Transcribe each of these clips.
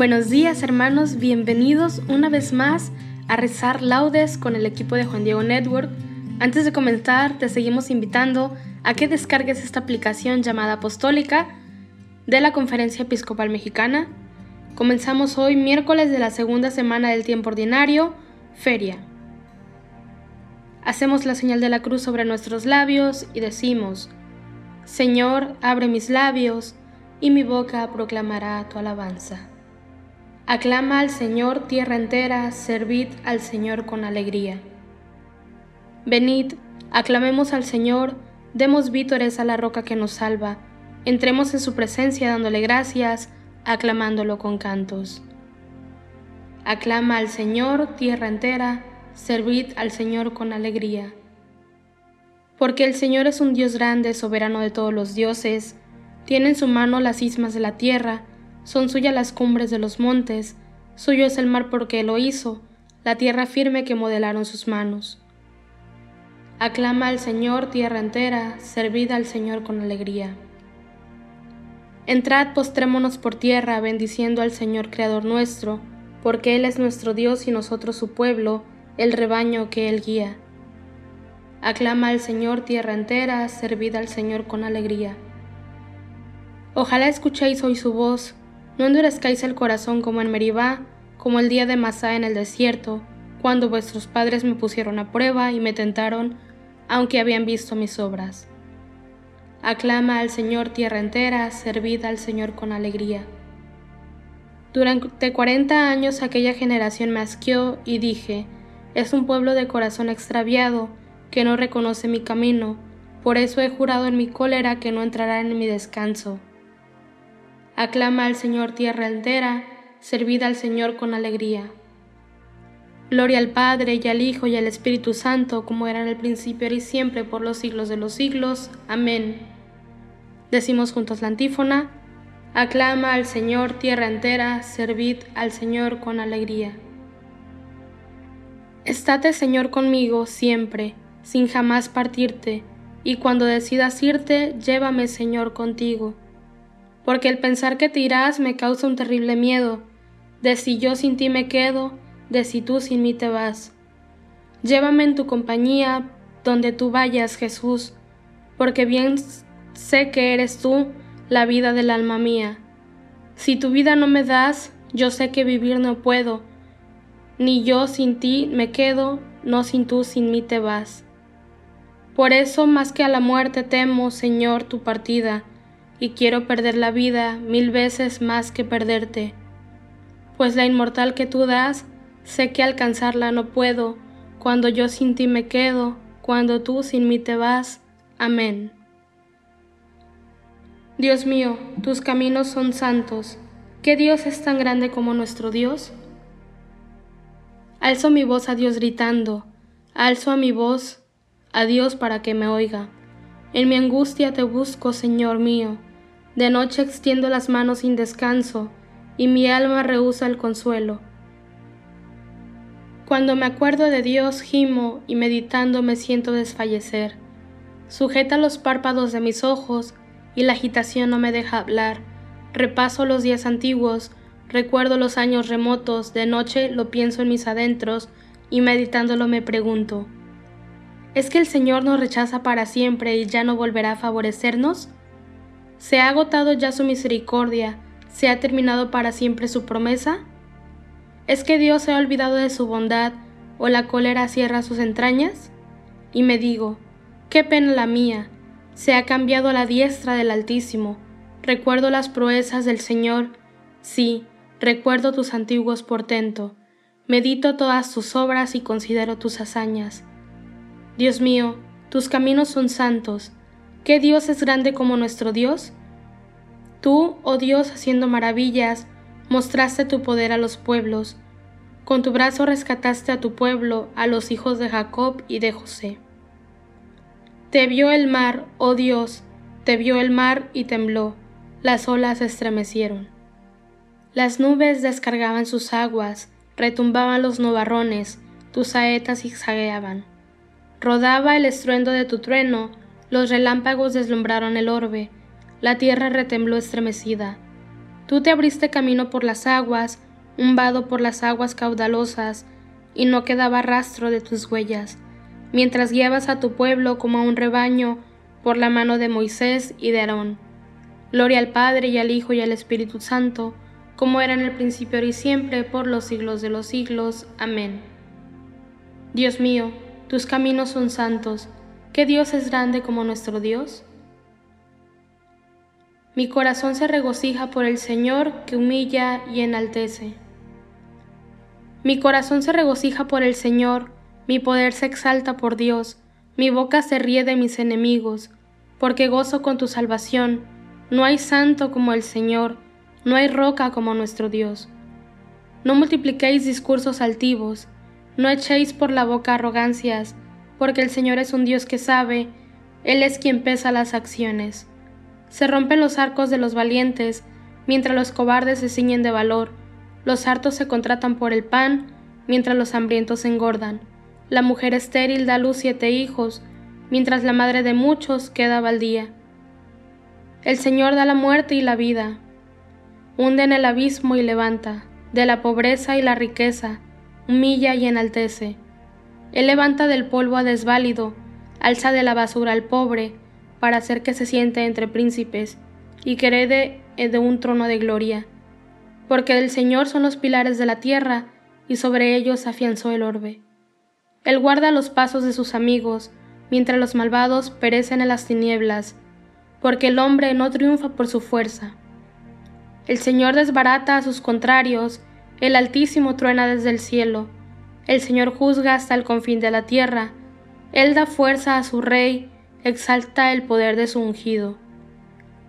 Buenos días hermanos, bienvenidos una vez más a rezar laudes con el equipo de Juan Diego Network. Antes de comenzar, te seguimos invitando a que descargues esta aplicación llamada Apostólica de la Conferencia Episcopal Mexicana. Comenzamos hoy miércoles de la segunda semana del tiempo ordinario, feria. Hacemos la señal de la cruz sobre nuestros labios y decimos, Señor, abre mis labios y mi boca proclamará tu alabanza. Aclama al Señor tierra entera, servid al Señor con alegría. Venid, aclamemos al Señor, demos vítores a la roca que nos salva, entremos en su presencia dándole gracias, aclamándolo con cantos. Aclama al Señor tierra entera, servid al Señor con alegría. Porque el Señor es un Dios grande, soberano de todos los dioses, tiene en su mano las ismas de la tierra, son suyas las cumbres de los montes, suyo es el mar porque lo hizo, la tierra firme que modelaron sus manos. Aclama al Señor tierra entera, servid al Señor con alegría. Entrad, postrémonos por tierra, bendiciendo al Señor Creador nuestro, porque Él es nuestro Dios y nosotros su pueblo, el rebaño que Él guía. Aclama al Señor tierra entera, servid al Señor con alegría. Ojalá escuchéis hoy su voz, no endurezcáis el corazón como en Meribá, como el día de Masá en el desierto, cuando vuestros padres me pusieron a prueba y me tentaron, aunque habían visto mis obras. Aclama al Señor tierra entera, servid al Señor con alegría. Durante cuarenta años aquella generación me asqueó y dije, es un pueblo de corazón extraviado, que no reconoce mi camino, por eso he jurado en mi cólera que no entrará en mi descanso. Aclama al Señor tierra entera, servid al Señor con alegría. Gloria al Padre y al Hijo y al Espíritu Santo, como era en el principio y siempre, por los siglos de los siglos. Amén. Decimos juntos la antífona. Aclama al Señor tierra entera, servid al Señor con alegría. Estate, Señor, conmigo siempre, sin jamás partirte, y cuando decidas irte, llévame, Señor, contigo porque el pensar que te irás me causa un terrible miedo, de si yo sin ti me quedo, de si tú sin mí te vas. Llévame en tu compañía, donde tú vayas, Jesús, porque bien sé que eres tú la vida del alma mía. Si tu vida no me das, yo sé que vivir no puedo, ni yo sin ti me quedo, no sin tú sin mí te vas. Por eso más que a la muerte temo, Señor, tu partida, y quiero perder la vida mil veces más que perderte, pues la inmortal que tú das, sé que alcanzarla no puedo, cuando yo sin ti me quedo, cuando tú sin mí te vas. Amén. Dios mío, tus caminos son santos. ¿Qué Dios es tan grande como nuestro Dios? Alzo mi voz a Dios gritando, alzo a mi voz a Dios para que me oiga. En mi angustia te busco, Señor mío. De noche extiendo las manos sin descanso, y mi alma rehúsa el consuelo. Cuando me acuerdo de Dios, gimo y meditando me siento desfallecer. Sujeta los párpados de mis ojos y la agitación no me deja hablar. Repaso los días antiguos, recuerdo los años remotos, de noche lo pienso en mis adentros y meditándolo me pregunto, ¿es que el Señor nos rechaza para siempre y ya no volverá a favorecernos? ¿Se ha agotado ya su misericordia? ¿Se ha terminado para siempre su promesa? ¿Es que Dios se ha olvidado de su bondad o la cólera cierra sus entrañas? Y me digo, qué pena la mía, se ha cambiado la diestra del Altísimo. Recuerdo las proezas del Señor, sí, recuerdo tus antiguos portentos. Medito todas tus obras y considero tus hazañas. Dios mío, tus caminos son santos, ¿Qué Dios es grande como nuestro Dios? Tú, oh Dios, haciendo maravillas, mostraste tu poder a los pueblos. Con tu brazo rescataste a tu pueblo, a los hijos de Jacob y de José. Te vio el mar, oh Dios, te vio el mar y tembló, las olas estremecieron. Las nubes descargaban sus aguas, retumbaban los nubarrones, tus saetas zigzagueaban. Rodaba el estruendo de tu trueno, los relámpagos deslumbraron el orbe, la tierra retembló estremecida. Tú te abriste camino por las aguas, un vado por las aguas caudalosas, y no quedaba rastro de tus huellas, mientras guiabas a tu pueblo como a un rebaño por la mano de Moisés y de Aarón. Gloria al Padre y al Hijo y al Espíritu Santo, como era en el principio y siempre, por los siglos de los siglos. Amén. Dios mío, tus caminos son santos, ¿Qué Dios es grande como nuestro Dios? Mi corazón se regocija por el Señor que humilla y enaltece. Mi corazón se regocija por el Señor, mi poder se exalta por Dios, mi boca se ríe de mis enemigos, porque gozo con tu salvación. No hay santo como el Señor, no hay roca como nuestro Dios. No multipliquéis discursos altivos, no echéis por la boca arrogancias, porque el Señor es un Dios que sabe, Él es quien pesa las acciones. Se rompen los arcos de los valientes, mientras los cobardes se ciñen de valor, los hartos se contratan por el pan, mientras los hambrientos se engordan. La mujer estéril da luz siete hijos, mientras la madre de muchos queda baldía. El Señor da la muerte y la vida, hunde en el abismo y levanta, de la pobreza y la riqueza, humilla y enaltece. Él levanta del polvo a desválido, alza de la basura al pobre, para hacer que se siente entre príncipes, y que herede de un trono de gloria. Porque del Señor son los pilares de la tierra, y sobre ellos afianzó el orbe. Él guarda los pasos de sus amigos, mientras los malvados perecen en las tinieblas, porque el hombre no triunfa por su fuerza. El Señor desbarata a sus contrarios, el Altísimo truena desde el cielo, el Señor juzga hasta el confín de la tierra. Él da fuerza a su rey, exalta el poder de su ungido.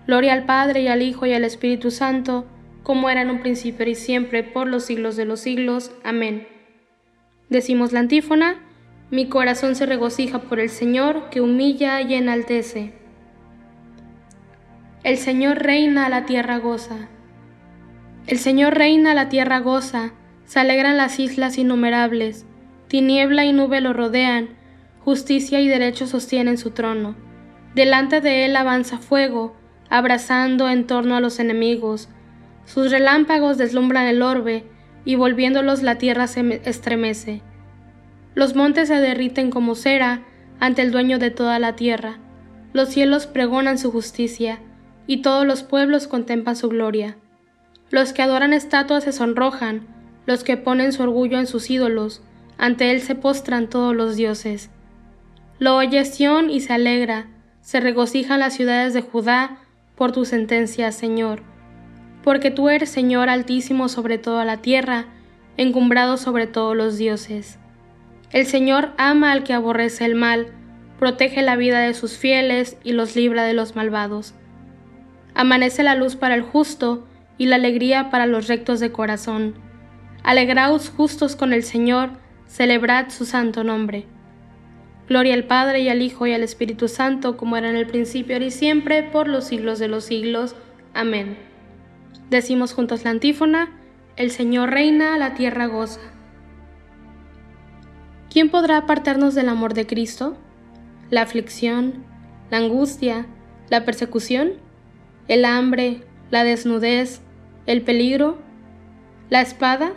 Gloria al Padre y al Hijo y al Espíritu Santo, como era en un principio y siempre, por los siglos de los siglos. Amén. Decimos la antífona, mi corazón se regocija por el Señor, que humilla y enaltece. El Señor reina, la tierra goza. El Señor reina, la tierra goza se alegran las islas innumerables, tiniebla y nube lo rodean, justicia y derecho sostienen su trono. Delante de él avanza fuego, abrazando en torno a los enemigos. Sus relámpagos deslumbran el orbe, y volviéndolos la tierra se estremece. Los montes se derriten como cera ante el dueño de toda la tierra. Los cielos pregonan su justicia, y todos los pueblos contemplan su gloria. Los que adoran estatuas se sonrojan, los que ponen su orgullo en sus ídolos, ante él se postran todos los dioses. Lo oye Sión y se alegra, se regocijan las ciudades de Judá por tu sentencia, Señor. Porque tú eres Señor altísimo sobre toda la tierra, encumbrado sobre todos los dioses. El Señor ama al que aborrece el mal, protege la vida de sus fieles y los libra de los malvados. Amanece la luz para el justo y la alegría para los rectos de corazón Alegraos justos con el Señor, celebrad su santo nombre. Gloria al Padre y al Hijo y al Espíritu Santo, como era en el principio, ahora y siempre, por los siglos de los siglos. Amén. Decimos juntos la antífona, el Señor reina, la tierra goza. ¿quién podrá apartarnos del amor de Cristo? ¿La aflicción, la angustia, la persecución, el hambre, la desnudez, el peligro, la espada?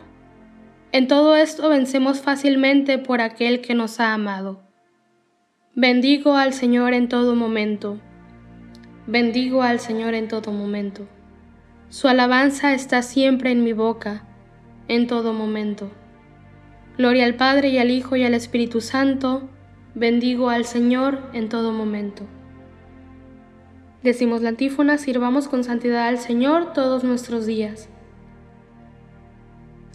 En todo esto vencemos fácilmente por aquel que nos ha amado. Bendigo al Señor en todo momento. Bendigo al Señor en todo momento. Su alabanza está siempre en mi boca, en todo momento. Gloria al Padre y al Hijo y al Espíritu Santo. Bendigo al Señor en todo momento. Decimos la antífona, sirvamos con santidad al Señor todos nuestros días.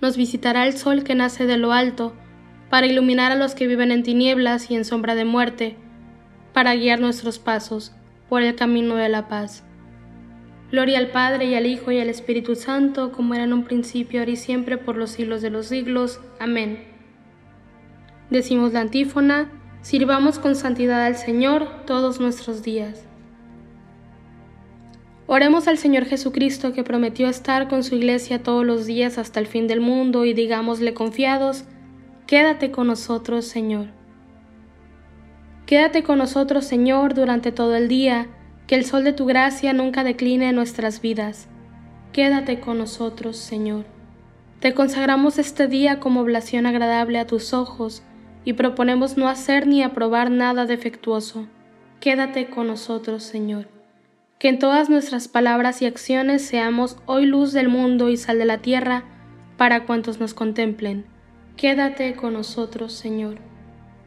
nos visitará el sol que nace de lo alto, para iluminar a los que viven en tinieblas y en sombra de muerte, para guiar nuestros pasos por el camino de la paz. Gloria al Padre y al Hijo y al Espíritu Santo, como era en un principio, ahora y siempre, por los siglos de los siglos. Amén. Decimos la antífona, sirvamos con santidad al Señor todos nuestros días. Oremos al Señor Jesucristo que prometió estar con su iglesia todos los días hasta el fin del mundo y digámosle confiados, quédate con nosotros, Señor. Quédate con nosotros, Señor, durante todo el día, que el sol de tu gracia nunca decline en nuestras vidas. Quédate con nosotros, Señor. Te consagramos este día como oblación agradable a tus ojos y proponemos no hacer ni aprobar nada defectuoso. Quédate con nosotros, Señor. Que en todas nuestras palabras y acciones seamos hoy luz del mundo y sal de la tierra para cuantos nos contemplen. Quédate con nosotros, Señor.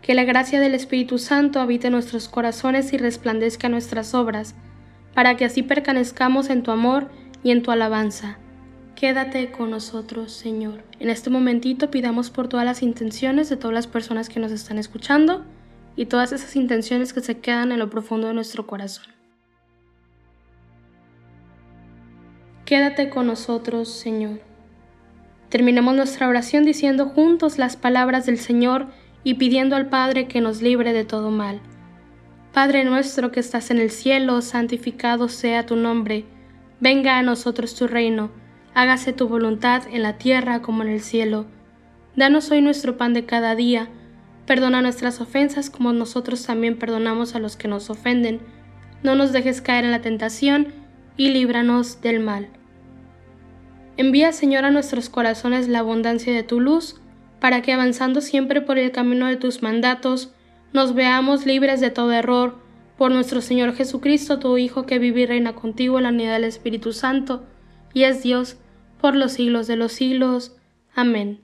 Que la gracia del Espíritu Santo habite nuestros corazones y resplandezca nuestras obras, para que así permanezcamos en tu amor y en tu alabanza. Quédate con nosotros, Señor. En este momentito pidamos por todas las intenciones de todas las personas que nos están escuchando y todas esas intenciones que se quedan en lo profundo de nuestro corazón. Quédate con nosotros, Señor. Terminemos nuestra oración diciendo juntos las palabras del Señor y pidiendo al Padre que nos libre de todo mal. Padre nuestro que estás en el cielo, santificado sea tu nombre, venga a nosotros tu reino, hágase tu voluntad en la tierra como en el cielo. Danos hoy nuestro pan de cada día, perdona nuestras ofensas como nosotros también perdonamos a los que nos ofenden, no nos dejes caer en la tentación y líbranos del mal. Envía, Señor, a nuestros corazones la abundancia de tu luz, para que avanzando siempre por el camino de tus mandatos, nos veamos libres de todo error, por nuestro Señor Jesucristo, tu Hijo, que vive y reina contigo en la unidad del Espíritu Santo, y es Dios por los siglos de los siglos. Amén.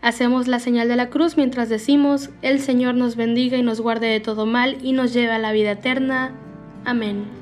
Hacemos la señal de la cruz mientras decimos, el Señor nos bendiga y nos guarde de todo mal y nos lleve a la vida eterna. Amén.